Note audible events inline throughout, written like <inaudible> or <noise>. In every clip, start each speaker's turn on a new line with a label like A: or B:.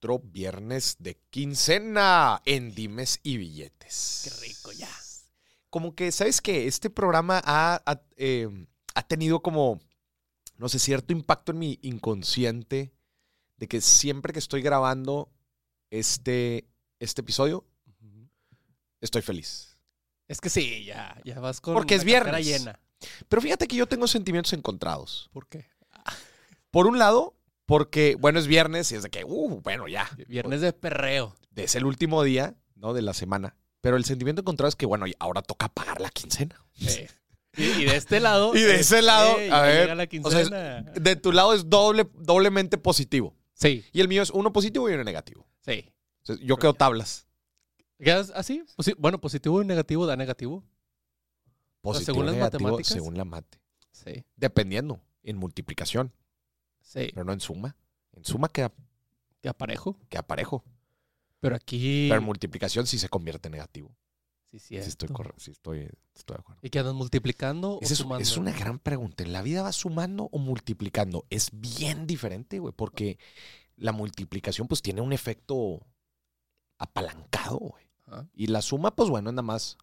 A: otro viernes de quincena en Dimes y Billetes.
B: Qué rico, ya.
A: Como que, ¿sabes qué? Este programa ha, ha, eh, ha tenido como, no sé, cierto impacto en mi inconsciente de que siempre que estoy grabando este, este episodio, estoy feliz.
B: Es que sí, ya, ya vas con
A: Porque es
B: la
A: viernes.
B: llena.
A: Pero fíjate que yo tengo sentimientos encontrados.
B: ¿Por qué?
A: Por un lado, porque, bueno, es viernes y es de que, uh, bueno, ya.
B: Viernes de perreo.
A: Es el último día, ¿no? De la semana. Pero el sentimiento encontrado es que, bueno, ahora toca pagar la quincena.
B: Sí. Y, de este lado. <laughs>
A: Y de ese lado,
B: eh,
A: a ver,
B: la
A: o sea, es-
B: quincena.
A: De tu lado es doble, doblemente positivo.
B: sí,
A: Y el mío es uno positivo y uno negativo.
B: sí.
A: O sea, yo quedo tablas.
B: ¿Quedas así? Posi- bueno, positivo y negativo da negativo.
A: Positivo,
B: según las
A: negativo,
B: matemáticas.
A: según la mate.
B: Sí,
A: Dependiendo, en multiplicación,
B: sí.
A: pero no en suma. En suma queda,
B: Que aparejo.
A: queda parejo.
B: Pero aquí.
A: Pero en multiplicación sí se convierte en negativo.
B: Sí,
A: Sí, estoy,
B: cierto.
A: sí estoy, estoy de acuerdo.
B: ¿Y que andas multiplicando
A: Esa
B: o
A: es,
B: sumando?
A: es una gran pregunta. ¿En la vida va sumando o multiplicando? Es bien diferente, güey, porque la multiplicación pues tiene un efecto apalancado, güey. Y la suma, pues bueno, nada más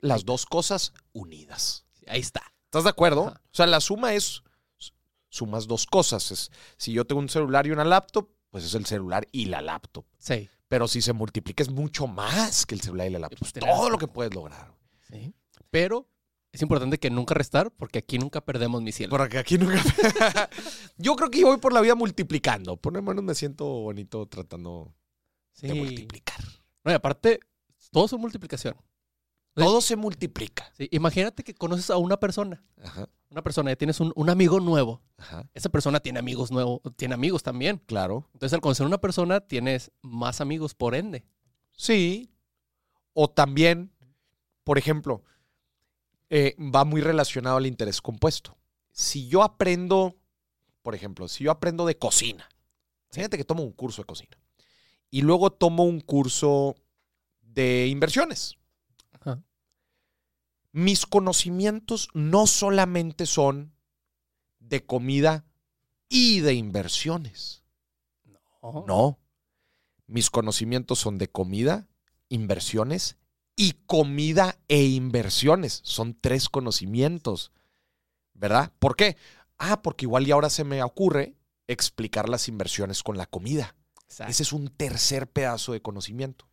A: las dos cosas unidas.
B: Ahí está.
A: ¿Estás de acuerdo?
B: Ajá.
A: O sea, la suma es sumas dos cosas. Es, si yo tengo un celular y una laptop, pues es el celular y la laptop.
B: Sí.
A: Pero si se multiplica es mucho más que el celular y la laptop.
B: pues,
A: todo lo que puedes lograr.
B: Sí. Pero es importante que nunca restar porque aquí nunca perdemos mi cielo.
A: Porque aquí nunca. <laughs> yo creo que yo voy por la vida multiplicando. Por lo menos me siento bonito tratando
B: Sí.
A: de multiplicar.
B: No, y aparte, todo es multiplicación.
A: Todo se multiplica.
B: Sí, Imagínate que conoces a una persona.
A: Ajá,
B: Una persona, ya tienes un, un amigo nuevo.
A: ajá.
B: Esa persona tiene amigos nuevos, tiene amigos también.
A: Claro.
B: Entonces, al conocer a una persona, tienes más amigos por ende.
A: Sí. O también, por ejemplo, eh, va muy relacionado al interés compuesto. Si yo aprendo, por ejemplo, si yo aprendo de cocina, fíjate que tomo un curso de cocina y luego tomo un curso de inversiones. Mis conocimientos no solamente son de comida y de inversiones.
B: No.
A: No. Mis conocimientos son de comida, inversiones y comida e inversiones. Son tres conocimientos. ¿Verdad? ¿Por qué? Ah, porque igual y ahora se me ocurre explicar las inversiones con la comida.
B: Exacto.
A: Ese es un tercer pedazo de conocimiento.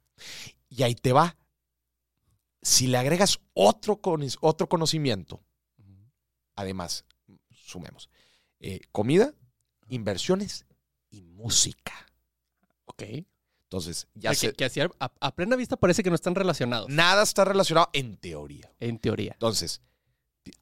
A: Y ahí te va. Si le agregas otro, otro conocimiento, además, sumemos, eh, comida, inversiones y música.
B: Ok.
A: Entonces,
B: Ya
A: sé,
B: que, a, a plena vista parece que no están relacionados.
A: nada está relacionado en teoría.
B: En teoría.
A: Entonces,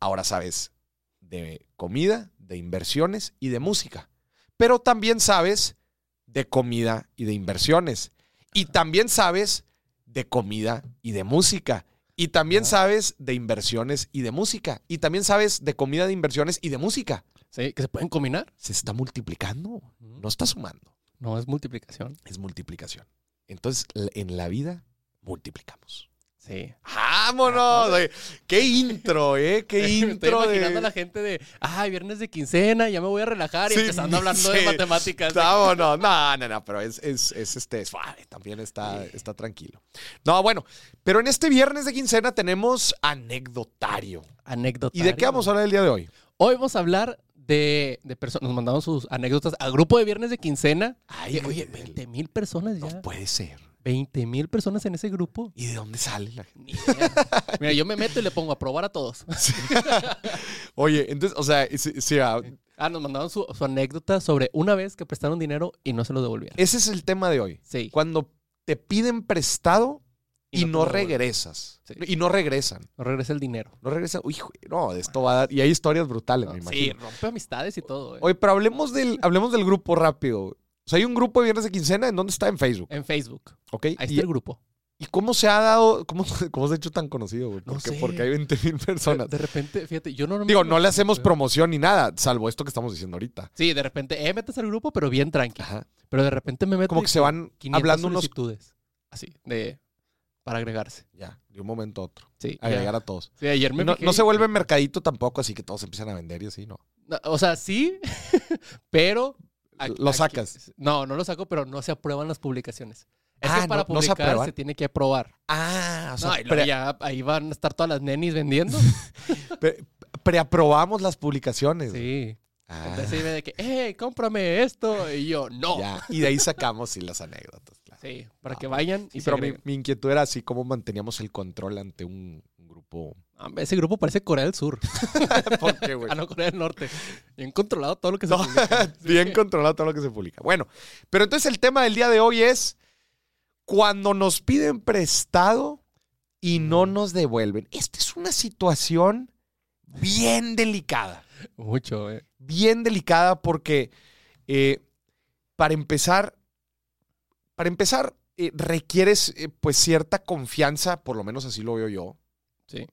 A: ahora sabes de comida, de inversiones y de música. Pero también sabes de comida y de inversiones. Y también sabes de comida y de música. Y también
B: Ajá.
A: sabes de inversiones y de música. Y también sabes de comida, de inversiones y de música.
B: Sí, que se pueden combinar.
A: Se está multiplicando. No está sumando.
B: No, es multiplicación.
A: Es multiplicación. Entonces, en la vida, multiplicamos.
B: Sí.
A: ¡Vámonos! Oye, ¡Qué intro, eh! <laughs> ¡Qué
B: Me estoy
A: intro!
B: imaginando
A: de...
B: a la gente de, ay, viernes de quincena, ya me voy a relajar y
A: Sí,
B: empezando hablando <laughs> de
A: sí.
B: matemáticas.
A: Vámonos. No, no, no, pero es, es, es, este suave, también está,
B: Sí.
A: está tranquilo. No, bueno, pero en este viernes de quincena tenemos anecdotario.
B: Anécdota.
A: ¿Y de qué vamos a hablar el día de hoy?
B: Hoy vamos a hablar de, de personas. Nos mandaron sus anécdotas al grupo de viernes de quincena.
A: Ay,
B: oye,
A: el-
B: 20 mil personas ya.
A: No puede ser.
B: 20 mil personas en ese grupo.
A: ¿Y de dónde sale la gente?
B: Mira, yo me meto y le pongo a probar a todos. <laughs>
A: Oye, entonces, o sea, sí, sí, ah,
B: Ah, nos mandaron su, su anécdota sobre una vez que prestaron dinero y no se lo devolvieron.
A: ese es el tema de hoy.
B: Sí.
A: Cuando te piden prestado y,
B: Y no
A: no, regresas.
B: Sí.
A: Y no regresan.
B: No regresa el dinero.
A: No regresan. Uy, no, de esto va a dar. Y hay historias brutales, me
B: sí,
A: imagino.
B: rompe amistades y todo. eh.
A: Oye, pero hablemos del, hablemos del grupo rápido. O sea, hay un grupo de viernes de quincena en donde está en Facebook,
B: En Facebook.
A: ¿ok?
B: Ahí está
A: Y,
B: el grupo.
A: ¿y cómo se ha dado, cómo, <laughs> cómo se ha hecho tan conocido, güey?
B: No
A: Porque,
B: sé.
A: porque hay 20 mil personas.
B: De repente, fíjate, yo no
A: Digo, no le hacemos promoción ni nada, salvo esto que estamos diciendo ahorita.
B: Sí, de repente, eh, metes al grupo, pero bien tranqui.
A: Ajá.
B: Pero de repente me meto.
A: Como que se van
B: 500
A: hablando unos...
B: solicitudes. Así, de. Para agregarse.
A: Ya, de un momento a otro.
B: Sí.
A: Agregar
B: ya.
A: a todos.
B: Sí, ayer me
A: No, no se vuelve mercadito tampoco, así que todos empiezan a vender y así, ¿no?
B: No, O sea, sí, <laughs> pero Aquí-
A: lo
B: aquí-
A: sacas.
B: No, no lo saco, pero no se aprueban las publicaciones. Es
A: Ah,
B: que para
A: no- no se
B: publicar se, tiene que aprobar.
A: Ah, o sea,
B: no,
A: pre-
B: ya ahí van a estar todas las nenis vendiendo. <laughs>
A: pre- preaprobamos las publicaciones.
B: sí.
A: Ah,
B: Entonces de que, ¡eh, cómprame esto! Y yo, ¡no!
A: ya. Y de ahí sacamos sí las anécdotas. claro.
B: Sí, para
A: Ah,
B: que vayan y
A: Sí, pero mi, mi inquietud era así cómo manteníamos el control ante un, un grupo.
B: Ah, Ese grupo parece Corea del Sur. <laughs>
A: ¿Por qué, güey?
B: Ah, no, Corea del Norte. Bien controlado todo lo que se
A: No,
B: publica. <laughs>
A: bien controlado todo lo que se publica. Bueno, pero entonces el tema del día de hoy es cuando nos piden prestado y no nos devuelven. Esta es una situación bien delicada.
B: Mucho, eh.
A: Bien delicada porque, eh, para empezar, para empezar, eh, requieres eh, pues cierta confianza, por lo menos así lo veo yo,
B: Sí.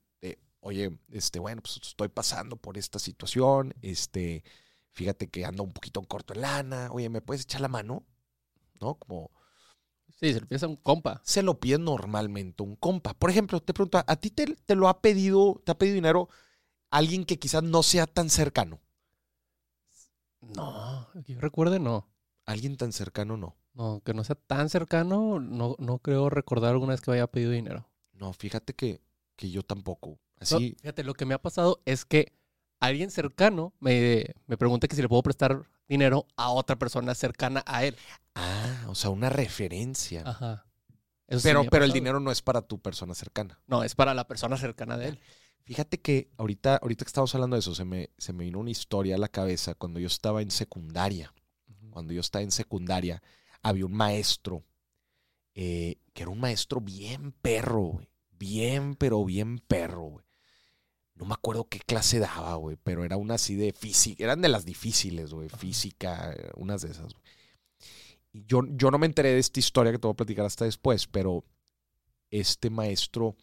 A: Oye, este, bueno, pues estoy pasando por esta situación, este, fíjate que ando un poquito en corto en lana, oye, ¿me puedes echar la mano? ¿No? Como
B: Sí, se lo piensa un compa.
A: se lo pide normalmente un compa. Por ejemplo, te pregunto, ¿a ti te, te lo ha pedido, te ha pedido dinero alguien que quizás no sea tan cercano?
B: No, que yo recuerde, no.
A: Alguien tan cercano no.
B: No, que no sea tan cercano, no, no creo recordar alguna vez que me haya pedido dinero.
A: No, fíjate que, que yo tampoco.
B: No, fíjate, lo que me ha pasado es que alguien cercano me, me pregunta que si le puedo prestar dinero a otra persona cercana a él.
A: ah, o sea, una referencia.
B: Ajá. Eso
A: pero pero el dinero no es para tu persona cercana.
B: No, es para la persona cercana de él.
A: Fíjate que ahorita, ahorita que estamos hablando de eso, se me, se me vino una historia a la cabeza cuando yo estaba en secundaria. Cuando yo estaba en secundaria, había un maestro eh, que era un maestro bien perro, güey. Bien, pero bien perro, güey. No me acuerdo qué clase daba, güey, pero era una así de física. Eran de las difíciles, güey. Física, eh, unas de esas. Y yo, yo no me enteré de esta historia que te voy a platicar hasta después, pero este maestro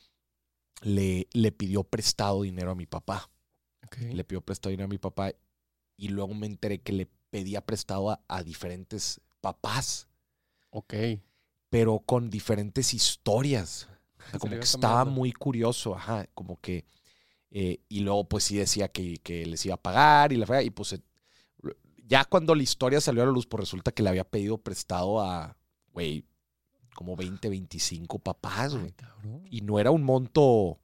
A: le, le pidió prestado dinero a mi papá. Le pidió prestado dinero a mi papá y luego me enteré que le pedía prestado a, a diferentes papás,
B: Ok.
A: pero con diferentes historias. Como que estaba muy curioso, ajá, como que... eh, y luego pues sí decía que, que les iba a pagar y la fregada, y pues ya cuando la historia salió a la luz, pues resulta que le había pedido prestado a, güey, como 20, 25 papás, güey. Y no era un monto,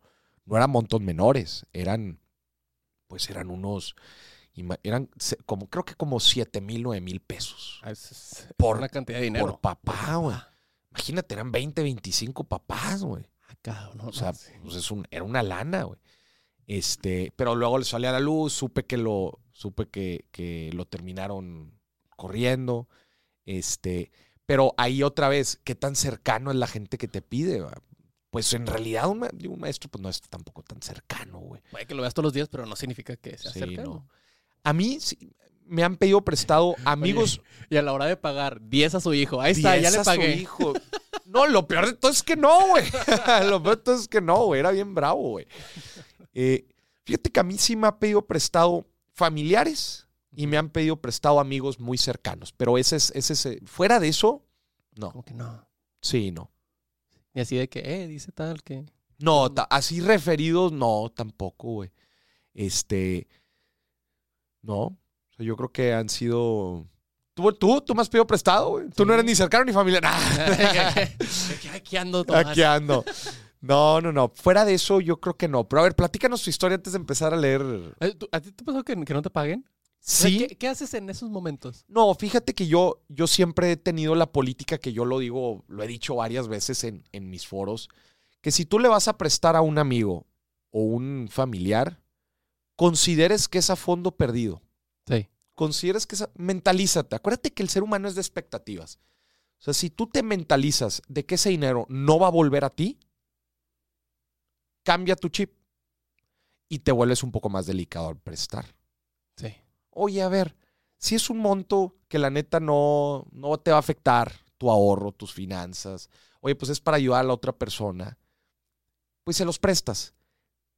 A: no eran montos menores, eran, pues eran unos, eran como, creo que como 7 mil, 9 mil pesos
B: Ah, es- es
A: Por-
B: una cantidad de
A: por
B: dinero.
A: papá, güey. Imagínate, eran 20, 25 papás, güey.
B: Ah, cabrón,
A: O sea,
B: no, sí.
A: pues es un, era una lana, güey. Este, pero luego le salió a la luz, supe que lo, supe que, que lo terminaron corriendo. Este, pero ahí otra vez, ¿qué tan cercano es la gente que te pide? va? Pues en realidad un, ma- un maestro pues no es tampoco tan cercano, güey.
B: Puede que lo veas todos los días, pero no significa que sea
A: Sí,
B: cercano.
A: no. A mí sí, me han pedido prestado <laughs> amigos.
B: Y a la hora de pagar 10 a su hijo, ahí está, ya
A: 10
B: le
A: a su
B: pagué.
A: hijo. No, lo peor de todo es que no, güey. <laughs> lo peor de todo es que no, güey. Era bien bravo, güey. Eh, fíjate que a mí sí me ha pedido prestado familiares y me han pedido prestado amigos muy cercanos. Pero ese es, ese es, eh, fuera de eso, no.
B: Como que no.
A: Sí, no.
B: Y así de que, eh, dice tal que.
A: No, así referidos, no, tampoco, güey. Este, no. O sea, yo creo que han sido... ¿Tú, tú, tú me has pedido prestado, güey? Tú no eres ni cercano ni familiar. <laughs> <laughs>
B: Aquí- Aquí ando, Tomás.
A: Aquí ando. No, no, no. Fuera de eso, yo creo que no. Pero a ver, platícanos tu historia antes de empezar a leer.
B: Eh, ¿tú- ¿A ti te pasó que, que no te paguen? O sea,
A: Sí.
B: ¿Qué, qué haces en esos momentos?
A: No, fíjate que yo, yo siempre he tenido la política que yo lo digo, lo he dicho varias veces en, en mis foros, que si tú le vas a prestar a un amigo o un familiar, consideres que es a fondo perdido.
B: Sí.
A: Consideres que es... a- Mentalízate. Acuérdate que el ser humano es de expectativas. O sea, si tú te mentalizas de que ese dinero no va a volver a ti, cambia tu chip y te vuelves un poco más delicado al prestar.
B: Sí.
A: Oye, a ver, si es un monto que la neta no, no te va a afectar tu ahorro, tus finanzas, oye, pues es para ayudar a la otra persona, pues se los prestas.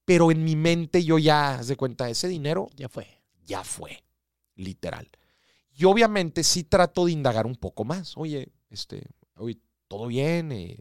A: Pero en mi mente yo ya, haz de cuenta, ese dinero
B: Ya fue.
A: ya fue, literal. Y obviamente sí trato de indagar un poco más. Oye, este, oye, todo bien, Eh,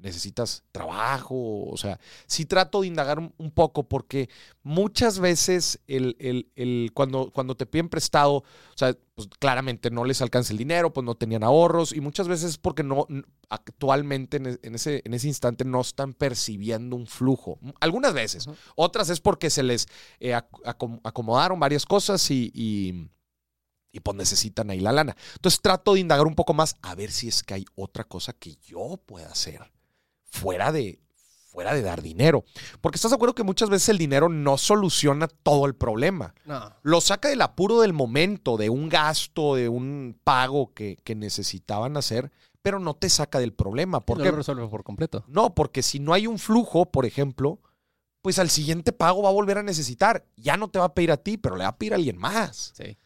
A: necesitas trabajo, o sea, sí trato de indagar un, poco porque muchas veces el, el- el- cuando, cuando te piden prestado, o sea, pues claramente no les alcanza el dinero, pues no tenían ahorros y muchas veces es porque no, actualmente en, ese, en ese instante no están percibiendo un flujo. Algunas veces, otras es porque se les eh, ac- acom- acomodaron varias cosas y, y, y, pues necesitan ahí la lana. Entonces trato de indagar un poco más a ver si es que hay otra cosa que yo pueda hacer fuera de, fuera de dar dinero. Porque estás de acuerdo que muchas veces el dinero no soluciona todo el problema.
B: No.
A: Lo saca del apuro del momento, de un gasto, de un pago que, que necesitaban hacer, pero no te saca del problema.
B: ¿Por
A: ¿Por
B: no
A: qué?
B: lo resuelve por completo.
A: No, porque si no hay un flujo, por ejemplo, pues al siguiente pago va a volver a necesitar. Ya no te va a pedir a ti, pero le va a pedir a alguien más.
B: Sí.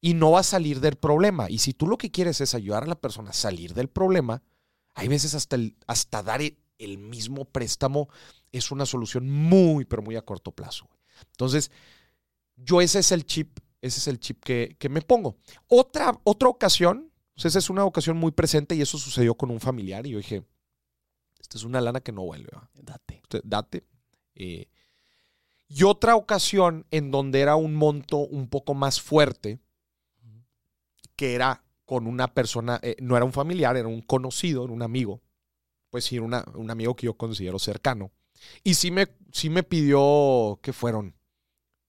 A: Y no va a salir del problema. Y si tú lo que quieres es ayudar a la persona a salir del problema, hay veces hasta, el- hasta dar e- el mismo préstamo es una solución muy, pero muy a corto plazo. Entonces, yo ese es el chip, ese es el chip que, que me pongo. Otra, otra ocasión, pues esa es una ocasión muy presente y eso sucedió con un familiar y yo dije, esta es una lana que no vuelve. ¿va?
B: Date.
A: Date. Eh, y otra ocasión en donde era un monto un poco más fuerte, que era con una persona, eh, no era un familiar, era un conocido, era un amigo, pues sí, una- un amigo que yo considero cercano. Y sí me, sí me pidió, ¿qué fueron?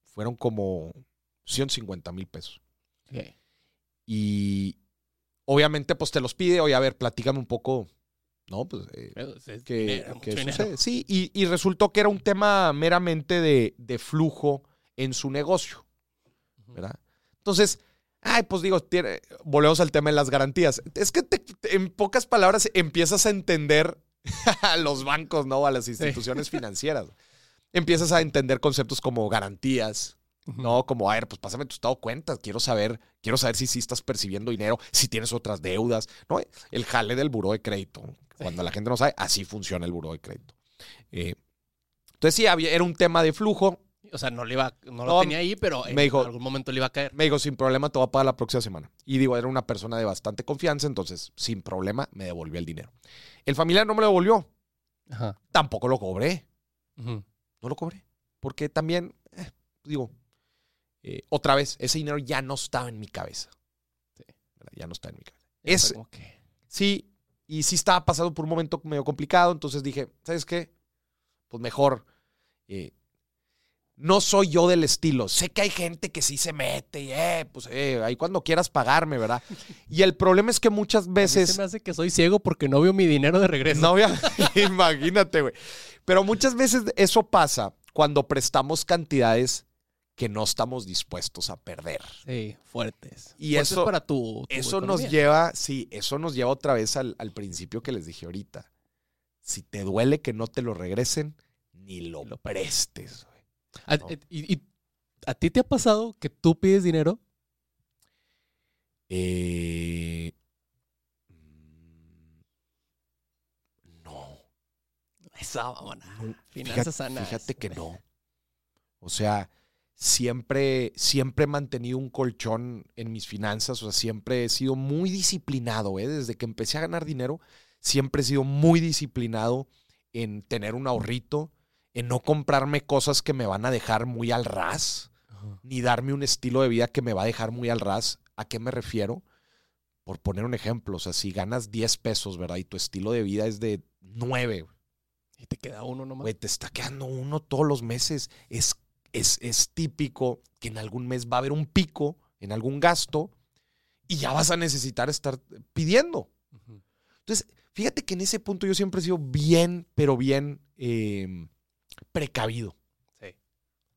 A: Fueron como 150 mil pesos. Y obviamente pues te los pide, oye, a ver, platícame un poco, ¿no? Pues eh,
B: Pero es
A: que,
B: dinero,
A: que sucede. Sí, y, y resultó que era un tema meramente de, de flujo en su negocio. ¿verdad? Entonces, ay, pues digo, tiene- volvemos al tema de las garantías. Es que te- te- en pocas palabras empiezas a entender <laughs> a los bancos, ¿no? A las instituciones financieras. Empiezas a entender conceptos como garantías, ¿no? Como, a ver, pues pásame tu estado de cuentas, quiero saber, quiero saber si sí estás percibiendo dinero, si tienes otras deudas, ¿no? El jale del buró de crédito. Cuando la gente no sabe, así funciona el buró de crédito. Eh, entonces sí, había, era un tema de flujo.
B: O sea, no, le iba, no,
A: No,
B: lo tenía ahí, pero en
A: me dijo-
B: algún momento le iba a caer.
A: Me dijo, sin problema, te voy a pagar la próxima semana. Y digo, era una persona de bastante confianza, entonces, sin problema, me devolvió el dinero. El familiar no me lo devolvió.
B: Ajá.
A: Tampoco lo cobré. No lo cobré. Porque también, eh, digo, eh, otra vez, ese dinero ya no estaba en mi cabeza.
B: Sí.
A: Ya no está en mi cabeza.
B: Ya
A: Es,
B: que-
A: Sí, y sí estaba pasando por un momento medio complicado, entonces dije, ¿sabes qué? Pues mejor. eh, no soy yo del estilo. Sé que hay gente que sí se mete y, eh, pues, eh, ahí cuando quieras pagarme, ¿verdad? Y el problema es que muchas
B: A mí
A: veces.
B: se me hace que soy ciego porque no veo mi dinero de regreso.
A: No, había- <laughs> imagínate, güey. Pero muchas veces eso pasa cuando prestamos cantidades que no estamos dispuestos a perder.
B: Sí, fuertes.
A: Y
B: Fuertes
A: eso-
B: para tu, tu
A: Eso nos lleva, sí, eso nos lleva otra vez al, al principio que les dije ahorita. Si te duele que no te lo regresen, ni lo,
B: Ni lo
A: prestes.
B: ¿A,
A: No.
B: eh, y, y a ti te ha pasado que tú pides dinero?
A: Eh, mm, no.
B: Esa mamona. Finanzas
A: fíjate,
B: sanas.
A: fíjate que no. <laughs> O sea, siempre, siempre he mantenido un colchón en mis finanzas. O sea, siempre he sido muy disciplinado. ¿eh? Desde que empecé a ganar dinero, siempre he sido muy disciplinado en tener un ahorrito, en no comprarme cosas que me van a dejar muy al ras,
B: Ajá.
A: ni darme un estilo de vida que me va a dejar muy al ras. ¿A qué me refiero? Por poner un ejemplo, o sea, si ganas 10 pesos, ¿verdad? Y tu estilo de vida es de 9,
B: Y te queda uno nomás.
A: Güey, te está quedando uno todos los meses. Es, es, es típico que en algún mes va a haber un pico en algún gasto y ya vas a necesitar estar pidiendo. Entonces, fíjate que en ese punto yo siempre he sido bien, pero bien eh, precavido.
B: Sí.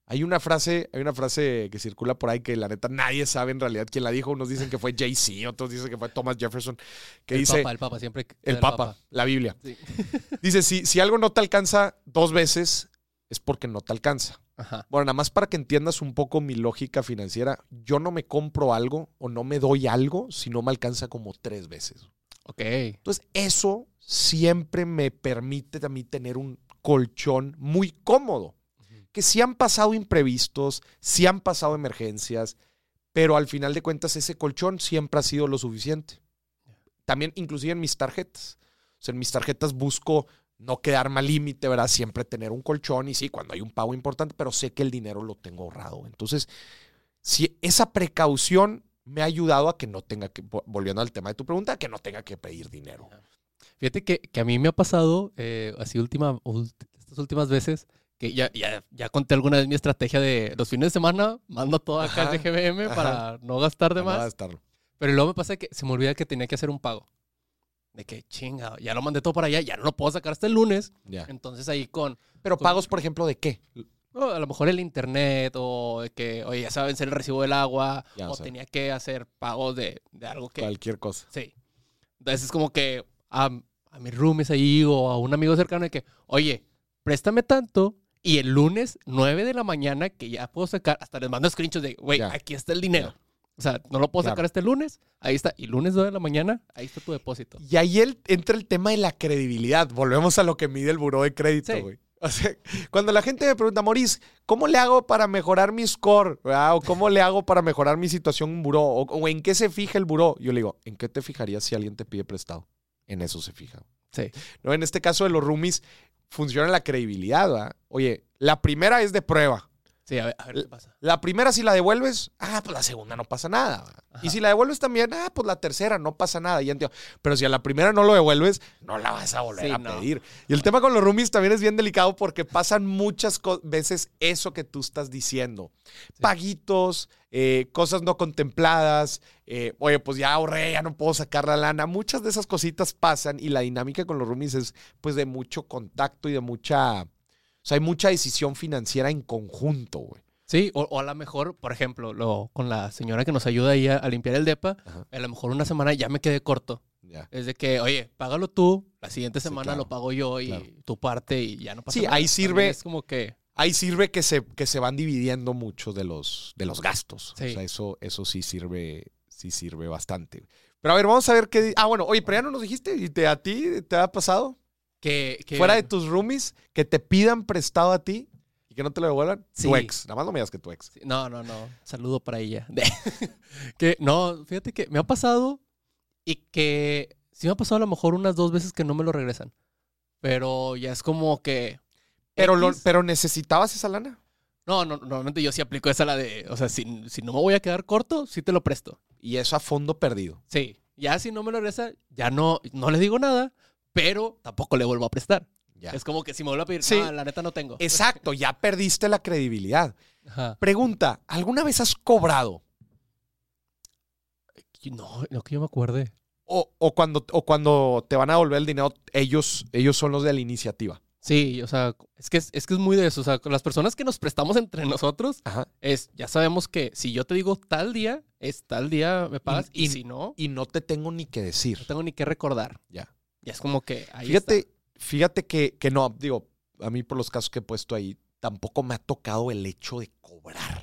A: Hay una frase, hay una frase que circula por ahí que la neta nadie sabe en realidad quién la dijo. Unos dicen que fue Jay-Z, otros dicen que fue Thomas Jefferson, que
B: el
A: dice
B: Papa, el Papa, siempre.
A: el Papa, la Biblia.
B: Sí. <laughs>
A: Dice, si, si algo no te alcanza dos veces, es porque no te alcanza.
B: Ajá.
A: Bueno, nada más para que entiendas un poco mi lógica financiera, yo no me compro algo o no me doy algo si no me alcanza como tres veces.
B: Ok.
A: Entonces, eso siempre me permite a mí tener un colchón muy cómodo. Que sí han pasado imprevistos, sí han pasado emergencias, pero al final de cuentas ese colchón siempre ha sido lo suficiente. También, inclusive en mis tarjetas. O sea, en mis tarjetas busco no quedarme al límite, ¿verdad? Siempre tener un colchón y sí, cuando hay un pago importante, pero sé que el dinero lo tengo ahorrado. Entonces, si esa precaución me ha ayudado a que no tenga que, vo- volviendo al tema de tu pregunta, que no tenga que pedir dinero.
B: Fíjate que, que a mí me ha pasado, eh, así última, estas últimas veces, que ya, ya, ya conté alguna vez mi estrategia de los fines de semana, mando todo acá al GBM para no gastar de
A: No
B: más.
A: estarlo.
B: Pero luego me pasa que se me olvida que tenía que hacer un pago. De que chinga, ya lo mandé todo para allá, ya no lo puedo sacar hasta el lunes. Entonces ahí con,
A: Pero
B: Con-
A: pagos, por ejemplo, ¿de qué?
B: no, a lo mejor el internet o de que, oye, ya saben el recibo del agua
A: Ya,
B: o
A: o sea.
B: tenía que hacer pagos de, de algo que...
A: Cualquier cosa.
B: Sí. Entonces es como que a, a mis roomies ahí o a un amigo cercano de que, oye, préstame tanto y el lunes 9 de la mañana que ya puedo sacar, hasta les mando screenshots de, güey, aquí está el dinero.
A: Ya.
B: O sea, no lo puedo
A: Claro.
B: sacar este lunes, ahí está. Y lunes 9 de la mañana, ahí está tu depósito.
A: Y ahí el- entra el tema de la credibilidad. Volvemos a lo que mide el buró de crédito,
B: Sí.
A: güey. O sea, cuando la gente me pregunta, Maurice, ¿cómo le hago para mejorar mi score? ¿verdad? O ¿cómo le hago para mejorar mi situación en buró? O, o en qué se fija el buró? Yo le digo, ¿en qué te fijarías si alguien te pide prestado? En eso se fija.
B: Sí.
A: ¿No? En este caso de los roomies, funciona la credibilidad. ¿verdad? Oye, la primera es de prueba.
B: Sí, a ver, a ver qué pasa.
A: La primera, si la devuelves, ah, pues la segunda no pasa nada. Y si la devuelves también, ah, pues la tercera no pasa nada. Ya entiendo. Pero si a la primera no lo devuelves, no la vas a volver
B: Sí,
A: a
B: no.
A: pedir. Y el tema con los roomies también es bien delicado porque pasan muchas veces eso que tú estás diciendo. Paguitos, eh, cosas no contempladas. eh, oye, pues ya ahorré, ya no puedo sacar la lana. Muchas de esas cositas pasan y la dinámica con los roomies es pues de mucho contacto y de mucha... O sea, hay mucha decisión financiera en conjunto, güey.
B: Sí, o, o a lo mejor, por ejemplo, lo, con la señora que nos ayuda ahí a, a limpiar el depa,
A: Ajá.
B: a lo mejor una semana ya me quedé corto.
A: Ya.
B: Es de que, oye, págalo tú, la siguiente
A: Sí,
B: semana
A: claro,
B: lo pago yo y
A: claro.
B: tu parte y ya no pasa
A: Sí,
B: nada.
A: ahí
B: También
A: sirve-
B: Es como que,
A: Ahí sirve que se, que se van dividiendo muchos de los, de los gastos.
B: Sí.
A: O sea, eso, eso sí sirve, sí sirve bastante. Pero a ver, vamos a ver qué. Ah, bueno, oye, pero ya no nos dijiste. ¿Y te, a ti te ha pasado?
B: Que, que-
A: Fuera de tus roomies, que te pidan prestado a ti y que no te lo devuelvan.
B: Sí.
A: Tu ex. Nada más no me digas que tu ex.
B: Sí, No, no, no. Saludo para ella. <laughs> que no, fíjate que me ha pasado y que sí me ha pasado a lo mejor unas dos veces que no me lo regresan. Pero ya es como que.
A: Pero, lo- pero necesitabas esa lana.
B: No, no, normalmente yo sí aplico esa la de. O sea, si, si no me voy a quedar corto, sí te lo presto.
A: Y eso a fondo perdido.
B: Sí. Ya si no me lo regresa, ya no, no le digo nada, pero tampoco le vuelvo a prestar.
A: Ya.
B: Es como que si me vuelve a pedir,
A: Sí.
B: "Ah, la neta no tengo. <laughs>
A: Exacto, ya perdiste la credibilidad.
B: Ajá.
A: Pregunta: ¿alguna vez has cobrado?
B: No, no que yo me acuerde.
A: O, o cuando, o cuando te van a devolver el dinero, ellos, ellos son los de la iniciativa.
B: Sí, o sea, es que es, es que es muy de eso. O sea, las personas que nos prestamos entre nosotros,
A: Ajá.
B: es, ya sabemos que si yo te digo tal día, es tal día me pagas, y,
A: y-
B: si no,
A: Y no te tengo ni que decir.
B: no tengo ni que recordar.
A: Ya.
B: Ya es como que ahí
A: Fíjate,
B: está.
A: fíjate que, que no, digo, a mí por los casos que he puesto ahí, tampoco me ha tocado el hecho de cobrar.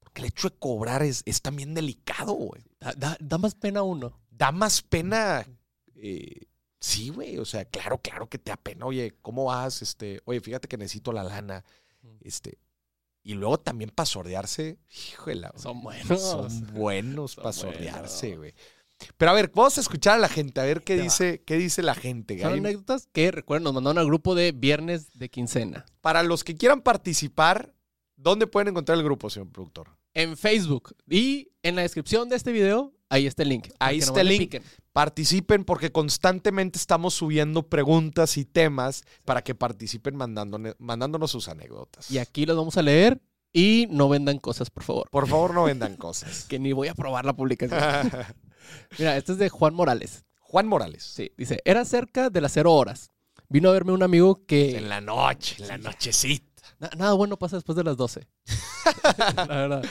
A: Porque el hecho de cobrar es, es también delicado, güey.
B: Da, da- da más pena uno.
A: Da más pena. eh, sí, güey. O sea, claro, claro que te da pena. Oye, ¿cómo vas? Este, oye, fíjate que necesito la lana. Este. Y luego también para sordearse, híjole.
B: Son buenos.
A: Son buenos <laughs> para sordearse, güey. Pero a ver, vamos a escuchar a la gente, a ver qué dice, qué dice la gente.
B: Son anécdotas que, recuerden, nos mandaron al grupo de viernes de quincena.
A: Para los que quieran participar, ¿dónde pueden encontrar el grupo, señor productor?
B: En Facebook. Y en la descripción de este video, ahí está el link.
A: Ahí está el link. Participen porque constantemente estamos subiendo preguntas y temas para que participen mandándone- mandándonos sus anécdotas.
B: Y aquí los vamos a leer y no vendan cosas, por favor.
A: Por favor, no <laughs> vendan cosas.
B: Que ni voy a probar la publicación. <laughs> Mira, este es de Juan Morales.
A: Juan Morales.
B: Sí, dice, era cerca de las cero horas. Vino a verme un amigo que...
A: En la noche, en la nochecita.
B: Na- nada bueno pasa después de las 12. <laughs> la verdad.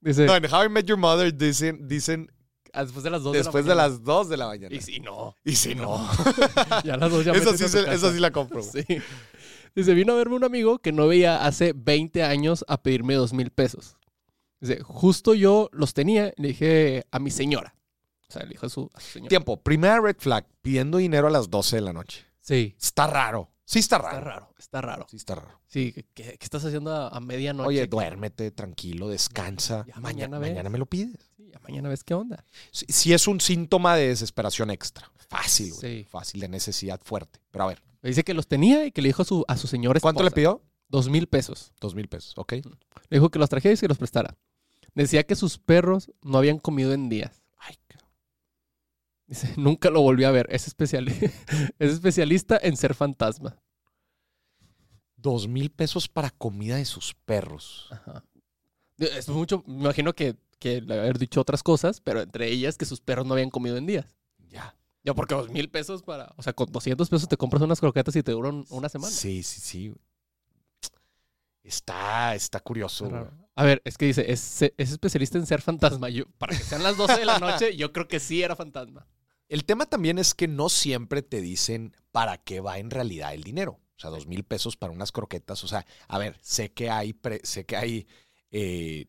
B: Dice,
A: No, en How I Met Your Mother dicen, dicen
B: "Ah, después de las 2
A: después de, las 2 de la mañana.
B: Y si no.
A: Y si no. <laughs>
B: ya a las 2 ya
A: Eso
B: métete
A: sí,
B: a tu
A: se-
B: casa.
A: eso sí la compro. güey.
B: Sí. Dice, vino a verme un amigo que no veía hace 20 años a pedirme dos mil pesos. Dice, justo yo los tenía, le dije a mi señora. O sea, le dijo a su, a su señora.
A: Tiempo. Primera red flag. Pidiendo dinero a las 12 de la noche.
B: Sí.
A: Está raro. Sí está
B: Está
A: raro.
B: raro, está raro.
A: Sí está raro.
B: Sí, ¿qué, qué estás haciendo a, a medianoche?
A: Oye, duérmete, tranquilo, descansa.
B: Ya
A: mañana,
B: mañana ves.
A: mañana me lo pides.
B: Sí, ya mañana ves qué onda.
A: Si, si es un síntoma de desesperación extra. Fácil, güey.
B: Sí.
A: Fácil, de necesidad fuerte. Pero a ver.
B: Dice que los tenía y que le dijo a su, a su señor
A: ¿Cuánto le pidió?
B: Dos mil pesos.
A: Dos mil pesos, ok.
B: Le dijo que los trajera y se los prestara. Decía que sus perros no habían comido en días.
A: Ay.
B: Dice, <laughs> nunca lo volví a ver. Es, especiali- <laughs> es especialista en ser fantasma.
A: Dos mil pesos para comida de sus perros.
B: Ajá. Es mucho, me imagino que, que le haber dicho otras cosas, pero entre ellas que sus perros no habían comido en días.
A: Ya.
B: Ya, porque dos mil pesos para. O sea, con 200 pesos te compras unas croquetas y te duran una semana.
A: Sí, sí, sí. Está, está curioso. Güey.
B: A ver, es que dice, es, es especialista en ser fantasma. Yo, para que sean las 12 de la noche, yo creo que sí era fantasma.
A: El tema también es que no siempre te dicen para qué va en realidad el dinero. O sea, dos mil pesos para unas croquetas. O sea, a ver, sé que hay, pre- sé que hay eh,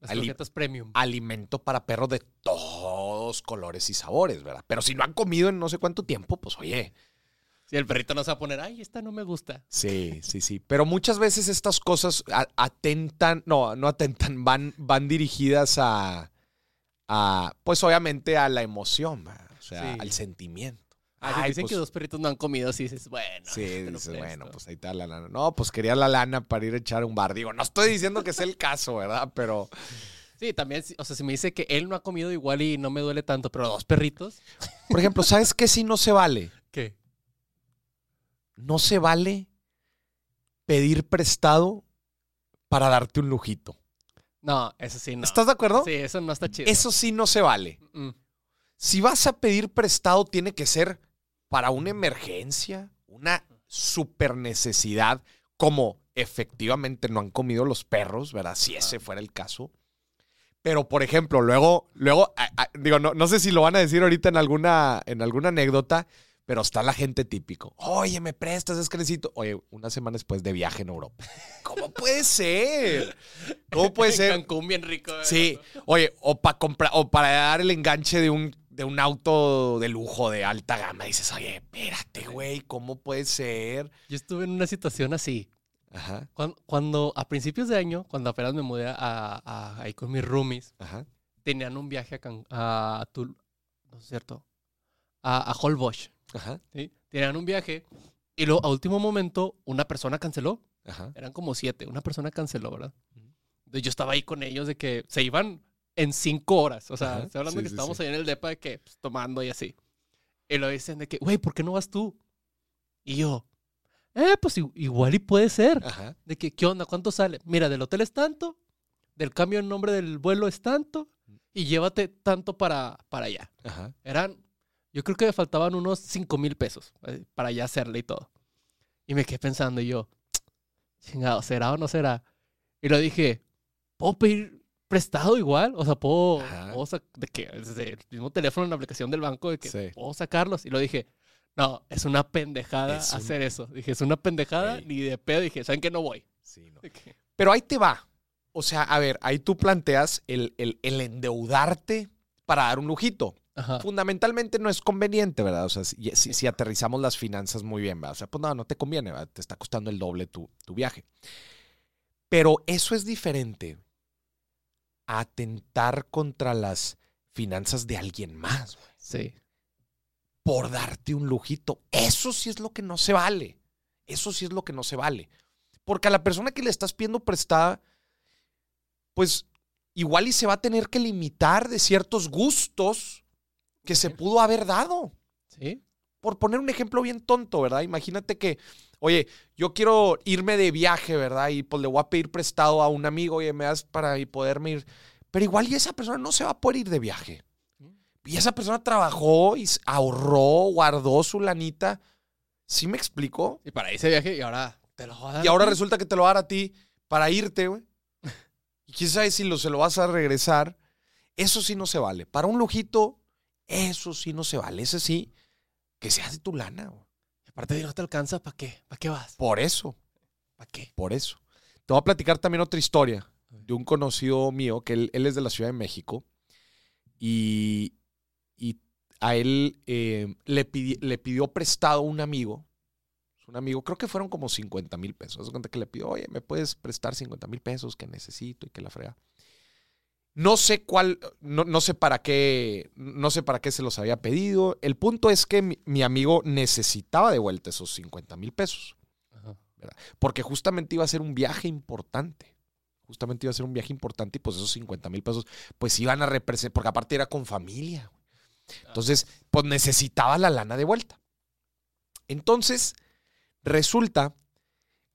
B: Las
A: Ali-
B: croquetas premium.
A: alimento para perros de todos colores y sabores, ¿verdad? Pero si no han comido en no sé cuánto tiempo, pues oye,
B: Si el perrito no se va a poner, ay, esta no me gusta.
A: sí, sí, sí. Pero muchas veces estas cosas atentan, no, no atentan, van, van dirigidas a, a, pues obviamente a la emoción, ¿verdad? o sea,
B: Sí.
A: al sentimiento.
B: Ah, si
A: Ay,
B: dicen
A: pues,
B: que dos perritos no han comido, sí dices, bueno.
A: Sí, dices,
B: presto.
A: bueno, pues ahí está la lana. No, pues quería la lana para ir a echar un bar. Digo, no estoy diciendo que sea el caso, ¿verdad? Pero
B: Sí, también, o sea, si me dice que él no ha comido igual y no me duele tanto, pero dos perritos.
A: Por ejemplo, ¿sabes qué sí no se vale?
B: ¿Qué?
A: No se vale pedir prestado para darte un lujito.
B: No, eso sí, no.
A: ¿Estás de acuerdo?
B: Sí, eso no está chido.
A: Eso sí no se vale.
B: Mm,
A: Si vas a pedir prestado, tiene que ser para una emergencia, una super necesidad, como efectivamente no han comido los perros, ¿verdad? Si ese fuera el caso. Pero, por ejemplo, luego, luego, a- a- digo, no, no sé si lo van a decir ahorita en alguna, en alguna anécdota, pero está la gente típico. Oye, ¿me prestas? Es que necesito. Oye, una semana después de viaje en Europa. <laughs> ¿Cómo puede ser? ¿Cómo puede
B: en
A: ser?
B: Cancún bien rico. ¿verdad?
A: Sí, oye, o para comprar, o para dar el enganche de un, de un auto de lujo de alta gama, dices, oye, espérate, güey, ¿cómo puede ser?
B: Yo estuve en una situación así.
A: Ajá,
B: Cuando, cuando a principios de año, cuando apenas me mudé a, a- ahí con mis roomies,
A: ajá.
B: tenían un viaje a, Can- a Tul- no es cierto, a, a Holbox,
A: Ajá,
B: ¿sí? Tenían un viaje y luego a último momento una persona canceló.
A: ajá.
B: Eran como siete, una persona canceló, ¿verdad? Entonces yo estaba ahí con ellos de que se iban en cinco horas. O sea,
A: Ajá,
B: estoy hablando
A: sí,
B: que
A: sí,
B: estábamos
A: sí.
B: ahí en el depa de que pues, tomando y así. Y lo dicen de que, güey, ¿por qué no vas tú? Y yo, eh, pues igual y puede ser.
A: Ajá.
B: De que, ¿qué onda? ¿Cuánto sale? Mira, del hotel es tanto, del cambio en nombre del vuelo es tanto, y llévate tanto para, para allá.
A: Ajá.
B: Eran, yo creo que me faltaban unos 5 mil pesos eh, para ya hacerle y todo. Y me quedé pensando y yo, chingado, ¿será o no será? Y lo dije, ¿puedo pedir prestado igual? O sea, ¿puedo, puedo de que desde el mismo teléfono en la aplicación del banco de que
A: Sí.
B: puedo sacarlos? Y lo dije, no, es una pendejada
A: Es un-
B: hacer eso. Dije, es una pendejada,
A: Ey.
B: ni de pedo. Dije, ¿saben qué? No voy.
A: Sí, no. <laughs>
B: Que-
A: Pero ahí te va. O sea, a ver, ahí tú planteas el, el- el endeudarte para dar un lujito.
B: Ajá.
A: Fundamentalmente no es conveniente, ¿verdad? O sea, si, si- si aterrizamos las finanzas muy bien, ¿verdad? O sea, pues no, no te conviene, ¿verdad? Te está costando el doble tu, tu viaje. Pero eso es diferente a atentar contra las finanzas de alguien más, güey,
B: Sí.
A: por darte un lujito. Eso sí es lo que no se vale. Eso sí es lo que no se vale. Porque a la persona que le estás pidiendo prestada, pues igual y se va a tener que limitar de ciertos gustos que se pudo haber dado.
B: Sí.
A: Por poner un ejemplo bien tonto, ¿verdad? Imagínate que, oye, yo quiero irme de viaje, ¿verdad? Y pues le voy a pedir prestado a un amigo, oye, me das para poderme ir. Pero igual y esa persona no se va a poder ir de viaje. Y esa persona trabajó y ahorró, guardó su lanita. ¿Sí me explico?
B: Y para ese viaje, y ahora te lo voy a dar
A: Y ahora resulta que te lo va a dar a ti para irte, güey. <laughs> Y quién sabe si lo, se lo vas a regresar. Eso sí no se vale. Para un lujito, eso sí no se vale. Ese sí, que se hace tu lana, güey.
B: Aparte de no te alcanza, ¿para qué? ¿Para qué vas?
A: Por eso,
B: ¿Para qué?
A: por eso. Te voy a platicar también otra historia de un conocido mío, que él, él es de la Ciudad de México. Y, y a él eh, le, pidi- le pidió prestado un amigo. Un amigo, creo que fueron como 50 mil pesos. Cuenta que le pidió, oye, ¿me puedes prestar 50 mil pesos que necesito y que la frega? No sé cuál, no, no sé para qué, no sé para qué se los había pedido. El punto es que mi, mi amigo necesitaba de vuelta esos 50 mil pesos.
B: Ajá.
A: Porque justamente iba a ser un viaje importante. Justamente iba a ser un viaje importante y pues esos 50 mil pesos pues iban a representar, porque aparte era con familia. güey. Entonces, pues necesitaba la lana de vuelta. Entonces, resulta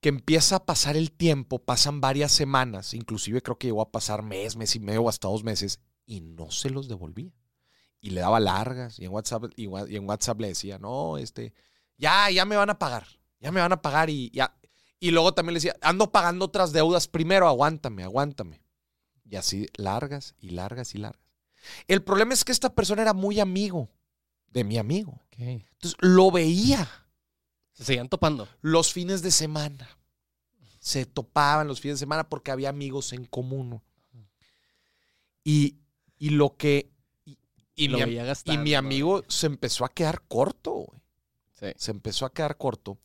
A: que empieza a pasar el tiempo, pasan varias semanas, inclusive creo que llegó a pasar mes, mes y medio o hasta dos meses, y no se los devolvía. Y le daba largas, y en WhatsApp, y en WhatsApp le decía, no, este, ya, ya me van a pagar, ya me van a pagar y ya. Y luego también le decía, ando pagando otras deudas primero, aguántame, aguántame. Y así largas y largas y largas. El problema es que esta persona era muy amigo de mi amigo. Entonces lo veía
B: Se seguían topando.
A: los fines de semana. Se topaban los fines de semana porque había amigos en común. Y, y lo que. Y, y
B: lo
A: mi,
B: veía
A: y
B: gastando.
A: mi amigo se empezó a quedar corto, güey.
B: Sí.
A: Se empezó a quedar corto.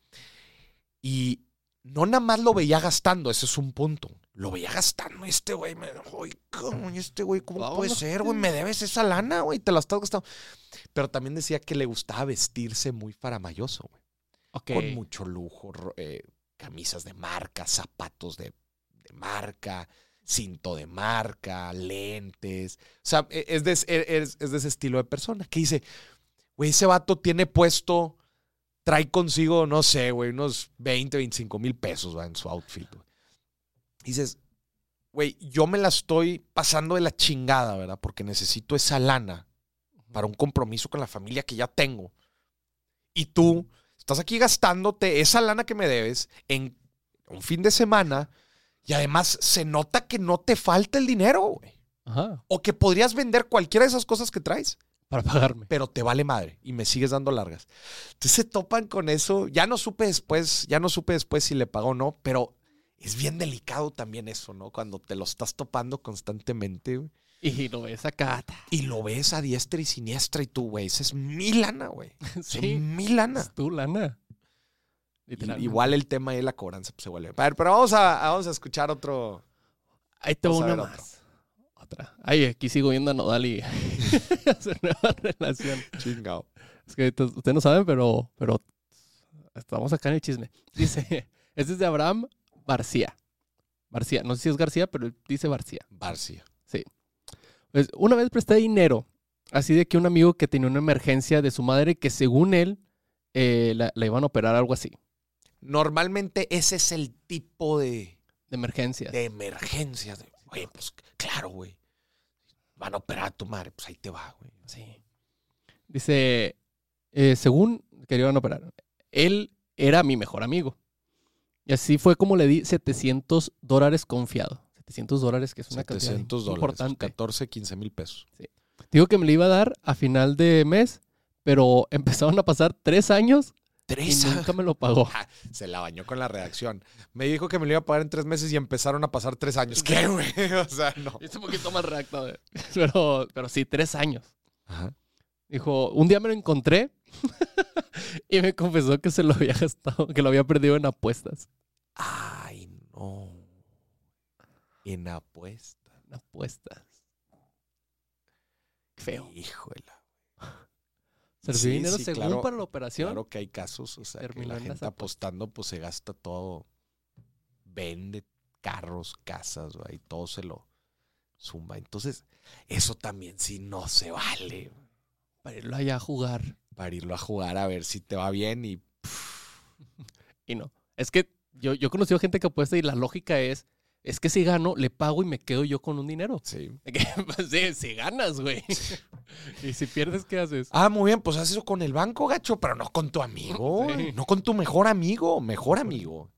A: Y no nada más lo veía gastando, ese es un punto. Lo veía gastando este güey. Me. ¿Y este güey, ¿cómo puede ser, güey? Me debes esa lana, güey. Te la estás gastando. Pero también decía que le gustaba vestirse muy faramayoso, güey
B: Ok.
A: con mucho lujo, eh, camisas de marca, zapatos de, de marca, cinto de marca, lentes. O sea, e- es de, es, es- es de ese estilo de persona que dice, güey, ese vato tiene puesto, trae consigo, no sé, güey, unos 20, 25 mil pesos ¿va? en su outfit. güey. Y dices, güey, yo me la estoy pasando de la chingada, ¿verdad? Porque necesito esa lana para un compromiso con la familia que ya tengo. Y tú estás aquí gastándote esa lana que me debes en un fin de semana y además se nota que no te falta el dinero, güey.
B: Ajá.
A: O que podrías vender cualquiera de esas cosas que traes,
B: Para pagarme.
A: pero te vale madre y me sigues dando largas. Entonces se topan con eso. Ya no supe después, ya no supe después si le pagó o no, pero es bien delicado también eso, ¿no? Cuando te lo estás topando constantemente güey,
B: Y lo ves acá.
A: y lo ves a diestra y siniestra y tú, güey, esa es mi lana, güey. <laughs>
B: Sí.
A: Es mi lana.
B: Es tu lana.
A: Y-. Igual el tema de la cobranza pues, se vuelve. A ver, pero vamos a, vamos a escuchar otro.
B: Ahí te va
A: Vamos a
B: una más. Otra. Ay, aquí sigo viendo a Nodal y <laughs> su nueva relación.
A: Chingado.
B: Es que ustedes no saben, pero, pero estamos acá en el chisme. Dice, este <laughs> es de Abraham García. García, no sé si es García, pero él dice García.
A: Barcia.
B: Pues, una vez presté dinero, así de que un amigo que tenía una emergencia de su madre que según él eh, la, la iban a operar algo así,
A: Normalmente ese es el tipo de,
B: de emergencias.
A: de emergencia. de, Oye, pues claro, güey. Van a operar a tu madre, pues ahí te va, güey.
B: Sí. Dice, eh, según que iban a operar, él era mi mejor amigo. Y así fue como le di 700 dólares confiado. 700 dólares, que es una
A: 700
B: cantidad
A: dólares.
B: importante.
A: 14, 15 mil pesos.
B: Digo que me le iba a dar a final de mes, pero <laughs> empezaron a pasar tres años y
A: Tres
B: nunca me lo pagó. <laughs>
A: Ah, Se la bañó con la redacción. Me dijo que me lo iba a pagar en tres meses y empezaron a pasar tres años. ¿Qué, güey? <laughs> O sea, no.
B: Es un poquito más redactado. eh. Pero, pero sí, tres años.
A: Ajá.
B: Dijo, un día me lo encontré y me confesó que se lo había gastado, que lo había perdido en apuestas.
A: Ay, no. En apuesta.
B: En apuestas. Feo.
A: Híjole. <laughs>
B: Servir
A: Sí,
B: dinero
A: sí,
B: según
A: claro,
B: para la operación.
A: Claro que hay casos, o sea, que la gente
B: apuestas.
A: apostando, pues se gasta todo, vende carros, casas, güey, y todo se lo zumba. Entonces, eso también sí no se vale
B: Para irlo allá a jugar.
A: para irlo a jugar a ver si te va bien y <laughs>
B: Y no. Es que yo, yo he conocido gente que apuesta y la lógica es, es que si gano, le pago y me quedo yo con un dinero.
A: sí. <laughs>
B: Pues, sí, si ganas, güey. <laughs> y si pierdes, ¿qué haces?
A: Ah, muy bien, pues haz eso con el banco, gacho, pero no con tu amigo, <laughs>
B: Sí.
A: no con tu mejor amigo, mejor amigo.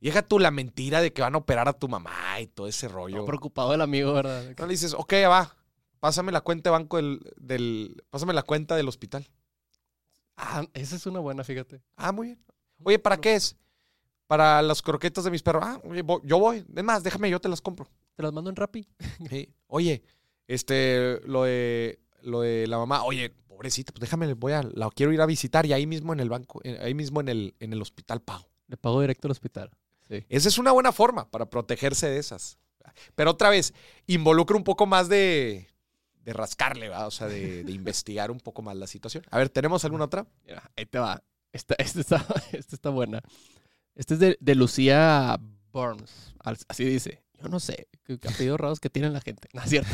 A: Deja tú la mentira de que van a operar a tu mamá y todo ese rollo.
B: Preocupado del amigo, ¿verdad?
A: No le dices, ok, ya va, pásame la cuenta de banco del, del, pásame la cuenta del hospital.
B: Ah, esa es una buena, fíjate.
A: Ah, muy bien. Oye, ¿para qué es? Para las croquetas de mis perros. Ah, yo voy. Es más, déjame, yo te las compro.
B: Te las mando en Rappi. <laughs>
A: Sí. Oye, este, lo de, lo de la mamá. Oye, pobrecita, pues déjame, voy a, la quiero ir a visitar y ahí mismo en el banco, eh, ahí mismo en el, en el hospital pago.
B: Le pago directo al hospital. Sí.
A: Esa es una buena forma para protegerse de esas. Pero otra vez, involucra un poco más de, de rascarle, ¿va? O sea, de, de <laughs> investigar un poco más la situación. A ver, ¿tenemos alguna otra?
B: Mira, ahí te va. Esta, esta está, <laughs> esta está buena. Este es de, de Lucía Burns. Así dice. Yo no sé qué apellidos raros que tiene la gente. No es cierto.